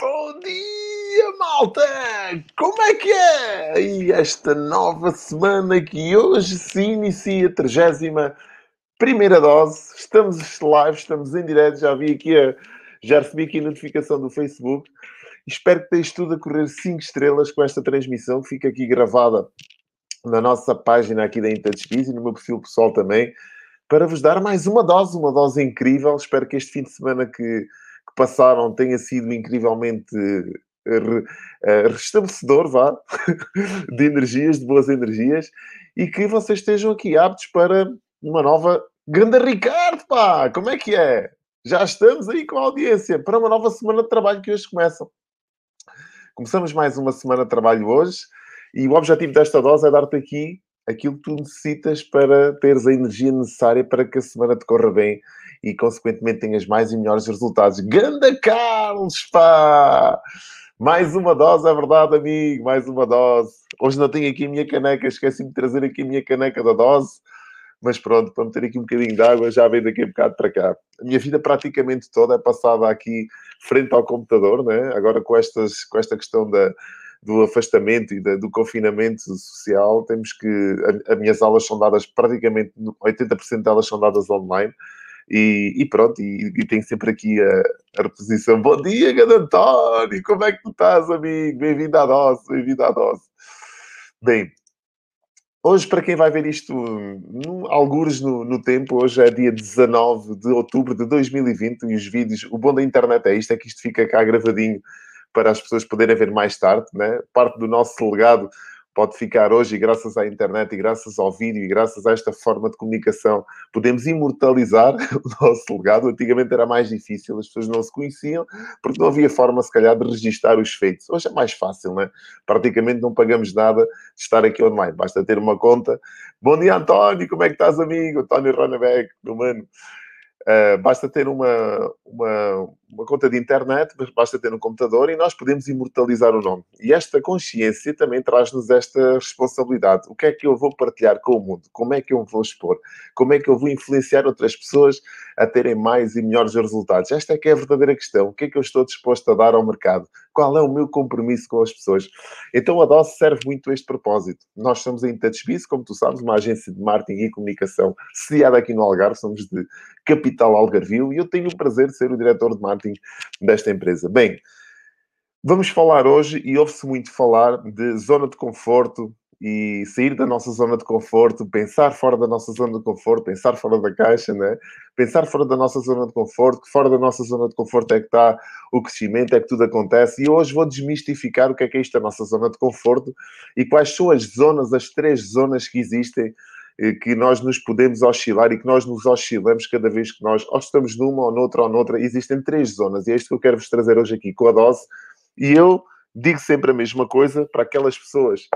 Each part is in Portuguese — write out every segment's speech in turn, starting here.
Bom dia, malta! Como é que é? E esta nova semana que hoje se inicia a 31 primeira dose. Estamos live, estamos em direto. Já vi aqui a, já recebi aqui a notificação do Facebook. Espero que esteja tudo a correr 5 estrelas com esta transmissão que fica aqui gravada na nossa página aqui da Interdespis e no meu perfil pessoal também, para vos dar mais uma dose, uma dose incrível. Espero que este fim de semana que, que passaram tenha sido incrivelmente re, uh, restabelecedor, vá, de energias, de boas energias, e que vocês estejam aqui aptos para uma nova. Grande Ricardo, pá! Como é que é? Já estamos aí com a audiência para uma nova semana de trabalho que hoje começa. Começamos mais uma semana de trabalho hoje e o objetivo desta dose é dar-te aqui aquilo que tu necessitas para teres a energia necessária para que a semana te corra bem e, consequentemente, tenhas mais e melhores resultados. Ganda Carlos, pá! Mais uma dose, é verdade, amigo, mais uma dose. Hoje não tenho aqui a minha caneca, esqueci de trazer aqui a minha caneca da dose mas pronto, para meter aqui um bocadinho de água, já vem daqui a bocado para cá. A minha vida praticamente toda é passada aqui frente ao computador, né? agora com, estas, com esta questão da, do afastamento e da, do confinamento social, temos que. As minhas aulas são dadas praticamente, 80% delas são dadas online. E, e pronto, e, e, tenho sempre aqui a, a reposição. Bom dia, Gado António, como é que tu estás, amigo? Bem-vindo à dose, bem-vindo à dose. Bem, Hoje, para quem vai ver isto, no, algures no, no, tempo, hoje é dia 19 de outubro de 2020 e os vídeos, o bom da internet é isto, é que isto fica cá gravadinho para as pessoas poderem ver mais tarde, né? Parte do nosso legado pode ficar hoje, e graças à internet, e graças ao vídeo, e graças a esta forma de comunicação, podemos imortalizar o nosso legado. Antigamente era mais difícil, as pessoas não se conheciam, porque não havia forma, se calhar, de registar os feitos. Hoje é mais fácil, não é? Praticamente não pagamos nada de estar aqui online, basta ter uma conta. Bom dia, António, como é que estás, amigo? António Ronabeck, meu mano. Uh, basta ter uma, uma, uma, conta de internet, basta ter um computador e nós podemos imortalizar o nome. E esta consciência também traz-nos esta responsabilidade. O que é que eu vou partilhar com o mundo? Como é que eu vou expor? Como é que eu vou influenciar outras pessoas a terem mais e melhores resultados? Esta é que é a verdadeira questão. O que é que eu estou disposto a dar ao mercado? Qual é o meu compromisso com as pessoas? Então a DOS serve muito a este propósito. Nós somos a IntouchBiz, como tu sabes, uma agência de marketing e comunicação sediada aqui no Algarve, somos de capital Algarvio, e eu tenho o prazer de ser o diretor de marketing desta empresa. Bem, vamos falar hoje, e ouve-se muito falar de zona de conforto, e sair da nossa zona de conforto, pensar fora da nossa zona de conforto, pensar fora da caixa, né? pensar fora da nossa zona de conforto, que fora da nossa zona de conforto é que está o crescimento, é que tudo acontece. E hoje vou desmistificar o que é que é isto da nossa zona de conforto e quais são as zonas, as três zonas que existem que nós nos podemos oscilar e que nós nos oscilamos cada vez que nós ou estamos numa ou noutra ou noutra. Existem três zonas e é isto que eu quero vos trazer hoje aqui com a dose. E eu digo sempre a mesma coisa para aquelas pessoas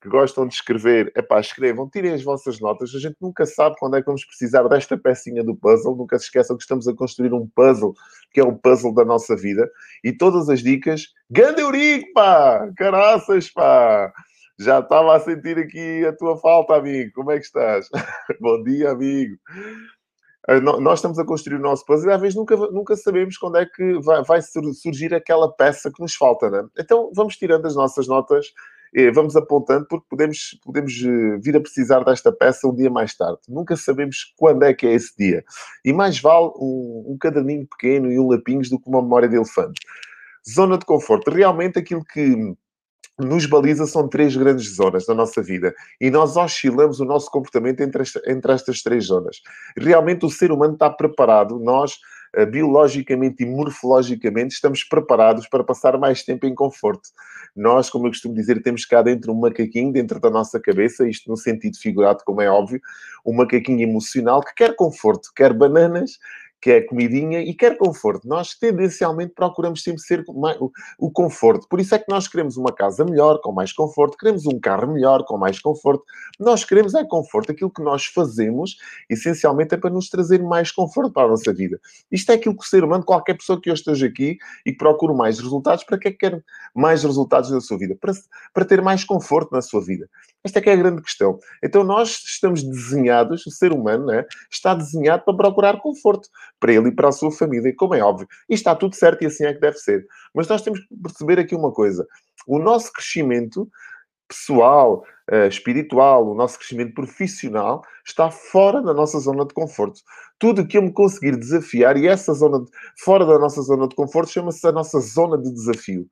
que gostam de escrever, é pá, escrevam, tirem as vossas notas. A gente nunca sabe quando é que vamos precisar desta pecinha do puzzle. Nunca se esqueçam que estamos a construir um puzzle, que é o puzzle da nossa vida. E todas as dicas, grande Eurico, pá! Caraças, pá! Já estava a sentir aqui a tua falta, amigo. Como é que estás? Bom dia, amigo. Ah, nós estamos a construir o nosso puzzle e às vezes nunca, nunca sabemos quando é que vai, vai surgir aquela peça que nos falta, né? Então vamos tirando as nossas notas vamos apontando porque podemos, podemos eh, vir a precisar desta peça um dia mais tarde. Nunca sabemos quando é que é esse dia. E mais vale um, um caderninho pequeno e um lapinhos do que uma memória de elefante. Zona de conforto. Realmente aquilo que nos baliza são três grandes zonas da nossa vida e nós oscilamos o nosso comportamento entre, esta, entre estas três zonas. Realmente o ser humano está preparado, nós eh, biologicamente e morfologicamente estamos preparados para passar mais tempo em conforto. Nós, como eu costumo dizer, temos cá dentro um macaquinho dentro da nossa cabeça, isto no sentido figurado, como é óbvio, um macaquinho emocional que quer conforto, quer bananas, quer comidinha e quer conforto. Nós tendencialmente procuramos sempre ser o conforto. Por isso é que nós queremos uma casa melhor, com mais conforto, queremos um carro melhor, com mais conforto. Nós queremos é conforto. Aquilo que nós fazemos, essencialmente, é para nos trazer mais conforto para a nossa vida. Isto é aquilo que o ser humano, qualquer pessoa que eu esteja aqui e que procure mais resultados, para que é que quer mais resultados na sua vida? Para, para ter mais conforto na sua vida. Esta é que é a grande questão. Então nós estamos desenhados, o ser humano né, está desenhado para procurar conforto para ele e para a sua família, como é óbvio. E está tudo certo e assim é que deve ser. Mas nós temos que perceber aqui uma coisa: o nosso crescimento pessoal, uh, espiritual, o nosso crescimento profissional está fora da nossa zona de conforto. Tudo que eu me conseguir desafiar, e essa zona de, fora da nossa zona de conforto chama-se a nossa zona de desafio.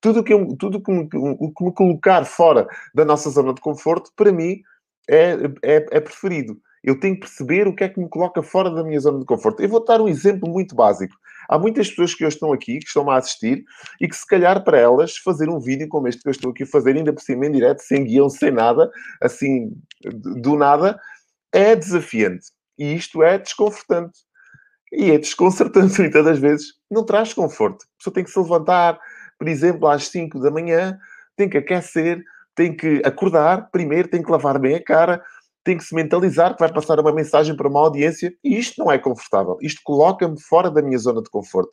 Tudo que tudo que o que me colocar fora da nossa zona de conforto, para mim, é, é, é preferido. Eu tenho que perceber o que é que me coloca fora da minha zona de conforto. Eu vou dar um exemplo muito básico. Há muitas pessoas que hoje estão aqui, que estão a assistir, e que se calhar para elas fazer um vídeo como este que eu estou aqui a fazer, ainda por cima em direto, sem guião, sem nada, assim, do nada, é desafiante. E isto é desconfortante. E é desconcertante muitas das vezes. Não traz conforto. A pessoa tem que se levantar, por exemplo, às 5 da manhã, tem que aquecer, tem que acordar primeiro, tem que lavar bem a cara, tem que se mentalizar que vai passar uma mensagem para uma audiência e isto não é confortável. Isto coloca-me fora da minha zona de conforto.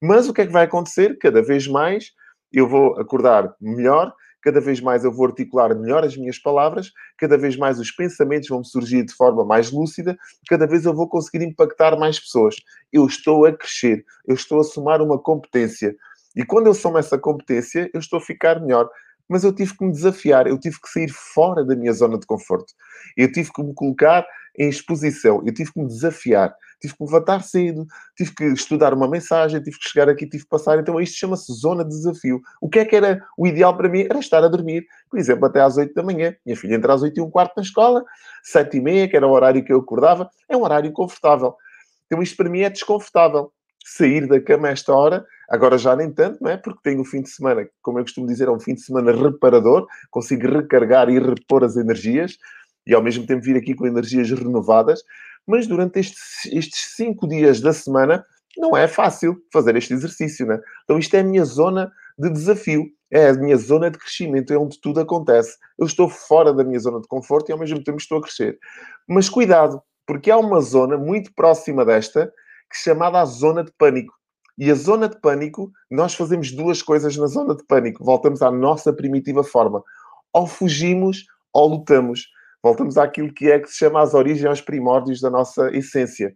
Mas o que é que vai acontecer? Cada vez mais eu vou acordar melhor, cada vez mais eu vou articular melhor as minhas palavras, cada vez mais os pensamentos vão surgir de forma mais lúcida, cada vez eu vou conseguir impactar mais pessoas. Eu estou a crescer, eu estou a somar uma competência. E quando eu somo essa competência, eu estou a ficar melhor mas eu tive que me desafiar, eu tive que sair fora da minha zona de conforto. Eu tive que me colocar em exposição, eu tive que me desafiar, tive que me levantar cedo, tive que estudar uma mensagem, tive que chegar aqui, tive que passar. Então isto chama-se zona de desafio. O que é que era o ideal para mim? Era estar a dormir, por exemplo, até às 8 da manhã. Minha filha entra às 8 e um quarto na escola, 7 e meia, que era o horário que eu acordava, é um horário confortável. Então isto para mim é desconfortável. Sair da cama a esta hora Agora já nem tanto, não é? Porque tenho o fim de semana, como eu costumo dizer, é um fim de semana reparador, consigo recargar e repor as energias e ao mesmo tempo vir aqui com energias renovadas. Mas durante estes, estes cinco dias da semana não é fácil fazer este exercício, né? Então isto é a minha zona de desafio, é a minha zona de crescimento, é onde tudo acontece. Eu estou fora da minha zona de conforto e ao mesmo tempo estou a crescer. Mas cuidado, porque há uma zona muito próxima desta é chamada a zona de pânico. E a zona de pânico, nós fazemos duas coisas na zona de pânico. Voltamos à nossa primitiva forma. Ou fugimos ou lutamos. Voltamos àquilo que é que se chama as origens, aos primórdios da nossa essência.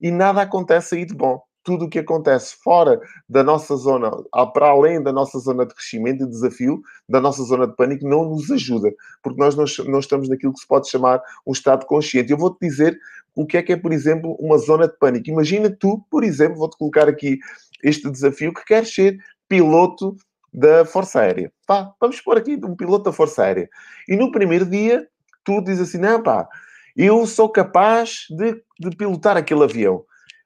E nada acontece aí de bom. Tudo o que acontece fora da nossa zona, para além da nossa zona de crescimento e desafio, da nossa zona de pânico, não nos ajuda. Porque nós não, não estamos naquilo que se pode chamar um estado consciente. Eu vou-te dizer o que é que é, por exemplo, uma zona de pânico. Imagina tu, por exemplo, vou-te colocar aqui este desafio, que queres ser piloto da Força Aérea. Pá, vamos pôr aqui um piloto da Força Aérea. E no primeiro dia, tu dizes assim, não pá, eu sou capaz de, de pilotar aquele avião.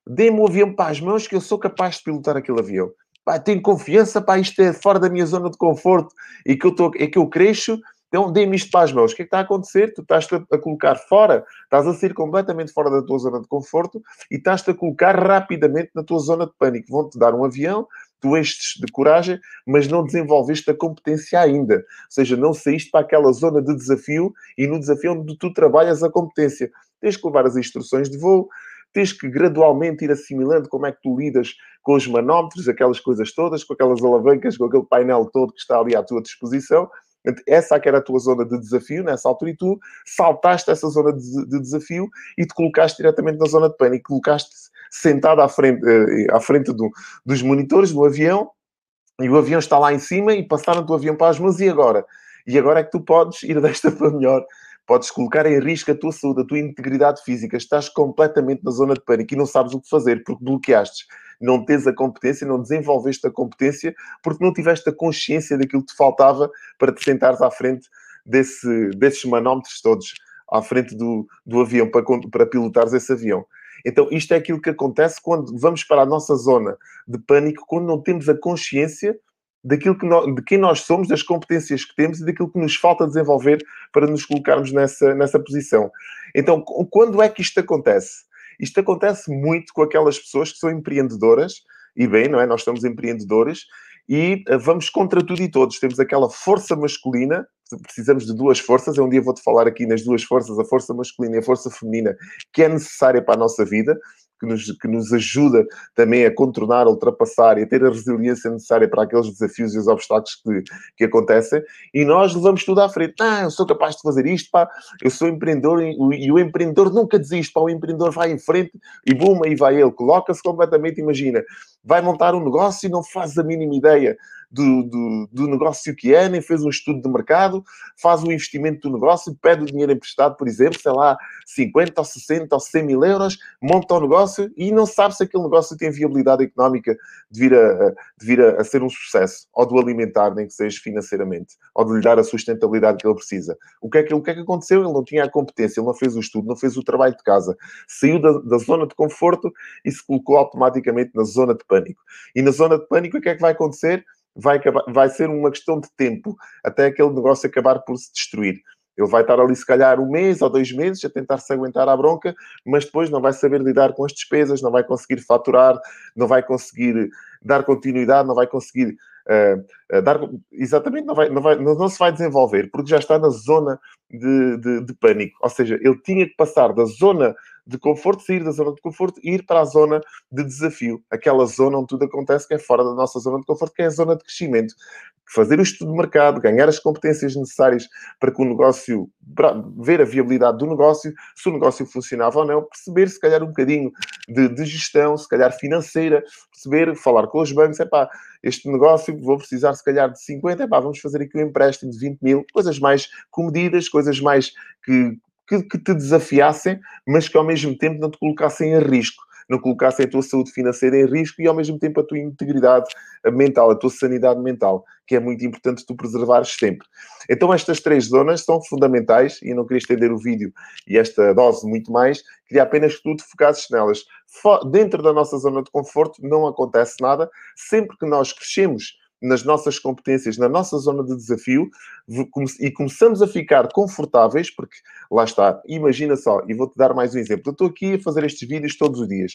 Dê-me o avião para as mãos que eu sou capaz de pilotar aquele avião. Pá, tenho confiança, pá, isto é fora da minha zona de conforto e que eu, tô, é que eu cresço então, dê-me isto para as mãos. O que é que está a acontecer? Tu estás-te a colocar fora, estás a sair completamente fora da tua zona de conforto e estás-te a colocar rapidamente na tua zona de pânico. Vão-te dar um avião, tu estes de coragem, mas não desenvolveste a competência ainda. Ou seja, não saíste para aquela zona de desafio e no desafio onde tu trabalhas a competência. Tens que levar as instruções de voo, tens que gradualmente ir assimilando como é que tu lidas com os manómetros, aquelas coisas todas, com aquelas alavancas, com aquele painel todo que está ali à tua disposição essa é que era a tua zona de desafio nessa altura e tu saltaste essa zona de, de desafio e te colocaste diretamente na zona de pânico. Colocaste sentado à frente, uh, à frente do, dos monitores do avião e o avião está lá em cima e passaram o avião para as mãos e agora? E agora é que tu podes ir desta para melhor. Podes colocar em risco a tua saúde, a tua integridade física. Estás completamente na zona de pânico e não sabes o que fazer porque bloqueaste não tens a competência, não desenvolveste a competência, porque não tiveste a consciência daquilo que te faltava para te sentares à frente desse, desses manómetros todos, à frente do, do avião, para, para pilotares esse avião. Então, isto é aquilo que acontece quando vamos para a nossa zona de pânico, quando não temos a consciência daquilo que nós, de quem nós somos, das competências que temos e daquilo que nos falta desenvolver para nos colocarmos nessa, nessa posição. Então, quando é que isto acontece? Isto acontece muito com aquelas pessoas que são empreendedoras, e bem, não é? Nós somos empreendedores e eh, vamos contra tudo e todos. Temos aquela força masculina, precisamos de duas forças. Um dia vou-te falar aqui nas duas forças, a força masculina e a força feminina, que é necessária para a nossa vida. Que nos, que nos ajuda também a contornar, a ultrapassar e a ter a resiliência necessária para aqueles desafios e os obstáculos que, que acontecem, e nós levamos tudo à frente. Ah, eu sou capaz de fazer isto, pá, eu sou empreendedor e, e o empreendedor nunca desiste, pá, o empreendedor vai em frente e bum, aí vai ele, coloca-se completamente, imagina, vai montar um negócio e não faz a mínima ideia do, do, do, negócio que é, nem fez um estudo de mercado, faz o investimento do negócio, pede o dinheiro emprestado, por exemplo, sei lá, 50 ou 60 ou 100 mil euros, monta o negócio e não sabe se aquele negócio tem viabilidade económica de vir a, de vir a, a ser um sucesso, ou de o alimentar, nem que seja financeiramente, ou de lhe dar a sustentabilidade que ele precisa. O que é que, o que, é que aconteceu? Ele não tinha a competência, ele não fez o estudo, não fez o trabalho de casa, saiu da, da zona de conforto e se colocou automaticamente na zona de pânico. E na zona de pânico, o que é que vai acontecer? vai, acabar, vai ser uma questão de tempo até aquele negócio acabar por se destruir. Ele vai estar ali, se calhar, um mês ou dois meses a tentar se aguentar à bronca, mas depois não vai saber lidar com as despesas, não vai conseguir faturar, não vai conseguir dar continuidade, não vai conseguir uh, dar. Exatamente, não, vai, não, vai, não, se vai desenvolver, porque já está na zona de, de, de pânico. Ou seja, ele tinha que passar da zona de conforto, sair da zona de conforto e ir para a zona de desafio. Aquela zona onde tudo acontece que é fora da nossa zona de conforto, que é a zona de crescimento. Fazer o estudo de mercado, ganhar as competências necessárias para que o negócio, ver a viabilidade do negócio, se o negócio funcionava ou não, perceber se calhar um bocadinho de, de gestão, se calhar financeira, perceber, falar com os bancos, é pá, este negócio vou precisar se calhar de 50, é pá, vamos fazer aqui um empréstimo de 20 mil, coisas mais comedidas, coisas mais que que, que te desafiassem, mas que ao mesmo tempo não te colocassem em risco não colocassem a tua saúde financeira em risco e ao mesmo tempo a tua integridade mental, a tua sanidade mental, que é muito importante tu preservares sempre. Então estas três zonas são fundamentais e não queria estender o vídeo e esta dose muito mais, queria apenas que tu te focasses nelas. Dentro da nossa zona de conforto não acontece nada, sempre que nós crescemos nas nossas competências, na nossa zona de desafio e começamos a ficar confortáveis, porque lá está, imagina só, e vou-te dar mais um exemplo. Eu estou aqui a fazer estes vídeos todos os dias.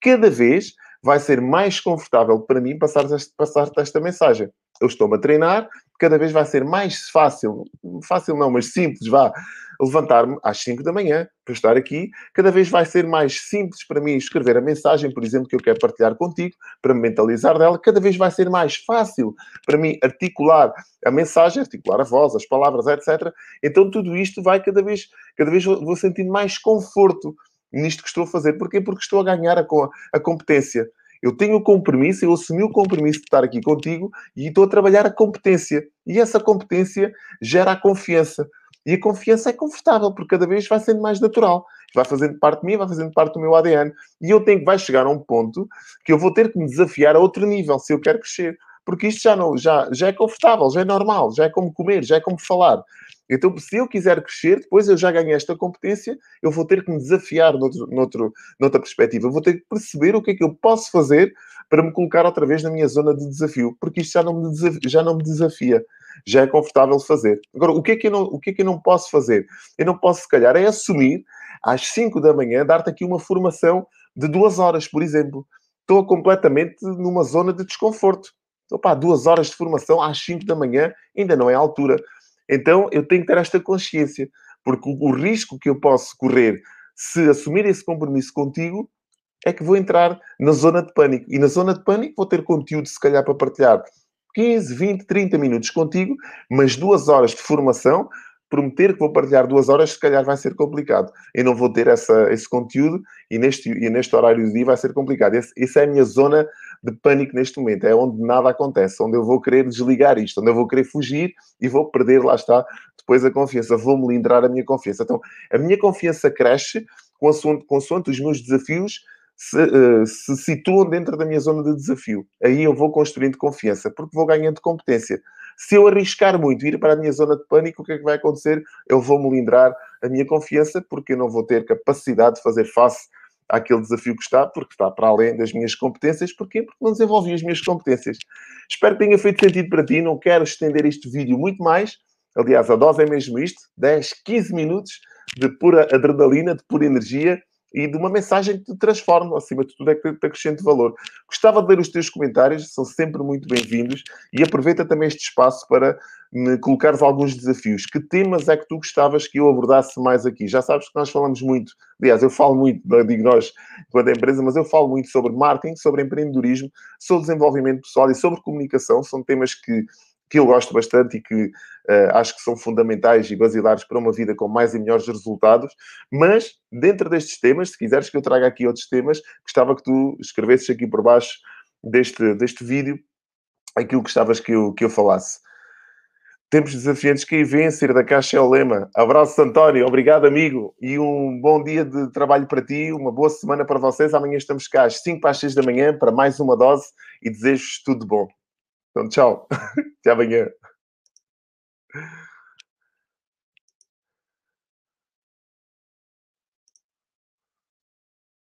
Cada vez vai ser mais confortável para mim passar-te passar esta mensagem. Eu estou-me a treinar, cada vez vai ser mais fácil, fácil não, mas simples, vá, levantar-me às 5 da manhã para estar aqui. Cada vez vai ser mais simples para mim escrever a mensagem, por exemplo, que eu quero partilhar contigo, para me mentalizar dela. Cada vez vai ser mais fácil para mim articular a mensagem, articular a voz, as palavras, etc. Então tudo isto vai cada vez, cada vez vou sentindo mais conforto nisto que estou a fazer. Porquê? Porque estou a ganhar a, a competência. Eu tenho o compromisso, eu assumi o compromisso de estar aqui contigo e estou a trabalhar a competência. E essa competência gera a confiança. E a confiança é confortável, porque cada vez vai sendo mais natural. Vai fazendo parte de mim, vai fazendo parte do meu ADN. E eu tenho que vai chegar a um ponto que eu vou ter que me desafiar a outro nível se eu quero crescer. Porque isto já, não, já, já é confortável, já é normal, já é como comer, já é como falar. Então, se eu quiser crescer, depois eu já ganhei esta competência, eu vou ter que me desafiar noutro, noutro, noutra perspectiva. Eu vou ter que perceber o que é que eu posso fazer para me colocar outra vez na minha zona de desafio, porque isto já não me. Já não me desafia já é confortável fazer. Agora, o que, é que eu não, o que é que eu não posso fazer? Eu não posso, se calhar, é assumir às 5 da manhã, dar-te aqui uma formação de duas horas, por exemplo. Estou completamente numa zona de desconforto. Opa, duas horas de formação às 5 da manhã ainda não é a altura. Então eu tenho que ter esta consciência, porque o, o risco que eu posso correr se assumir esse compromisso contigo é que vou entrar na zona de pânico. E na zona de pânico vou ter conteúdo, se calhar, para partilhar 15, 20, 30 minutos contigo, mas duas horas de formação, prometer que vou partilhar duas horas, se calhar vai ser complicado. Eu não vou ter essa, esse conteúdo e neste, e neste horário do dia vai ser complicado. Esse, essa é a minha zona de pânico neste momento. É onde nada acontece, onde eu vou querer desligar isto, onde eu vou querer fugir e vou perder, lá está, depois a confiança. Vou melindrar a minha confiança. Então, a minha confiança cresce consoante, consoante os meus desafios se, uh, se situam dentro da minha zona de desafio. Aí eu vou construindo confiança, porque vou ganhando competência. Se eu arriscar muito ir para a minha zona de pânico, o que é que vai acontecer? Eu vou melindrar a minha confiança, porque eu não vou ter capacidade de fazer face àquele desafio que está, porque está para além das minhas competências. Porquê? Porque não desenvolvi as minhas competências. Espero que tenha feito sentido para ti. Não quero estender este vídeo muito mais. Aliás, a dose é mesmo isto: 10, 15 minutos de pura adrenalina, de pura energia e de uma mensagem que te transforme, acima de tudo é que te acrescente valor. Gostava de ler os teus comentários, são sempre muito bem-vindos e aproveita também este espaço para me colocares alguns desafios. Que temas é que tu gostavas que eu abordasse mais aqui? Já sabes que nós falamos muito, aliás, eu falo muito, não digo nós, enquanto empresa, mas eu falo muito sobre marketing, sobre empreendedorismo, sobre desenvolvimento pessoal e sobre comunicação. São temas que que eu gosto bastante e que uh, acho que são fundamentais e basilares para uma vida com mais e melhores resultados. Mas, dentro destes temas, se quiseres que eu traga aqui outros temas, gostava que tu escrevesses aqui por baixo deste, deste vídeo aquilo que gostavas que eu, que eu falasse. Tempos desafiantes que sair da caixa é o lema. Abraço, António. Obrigado, amigo. E um bom dia de trabalho para ti. Uma boa semana para vocês. Amanhã estamos cá às 5 para as 6 da manhã para mais uma dose e desejo-vos tudo bom. Então, tchau. Até amanhã.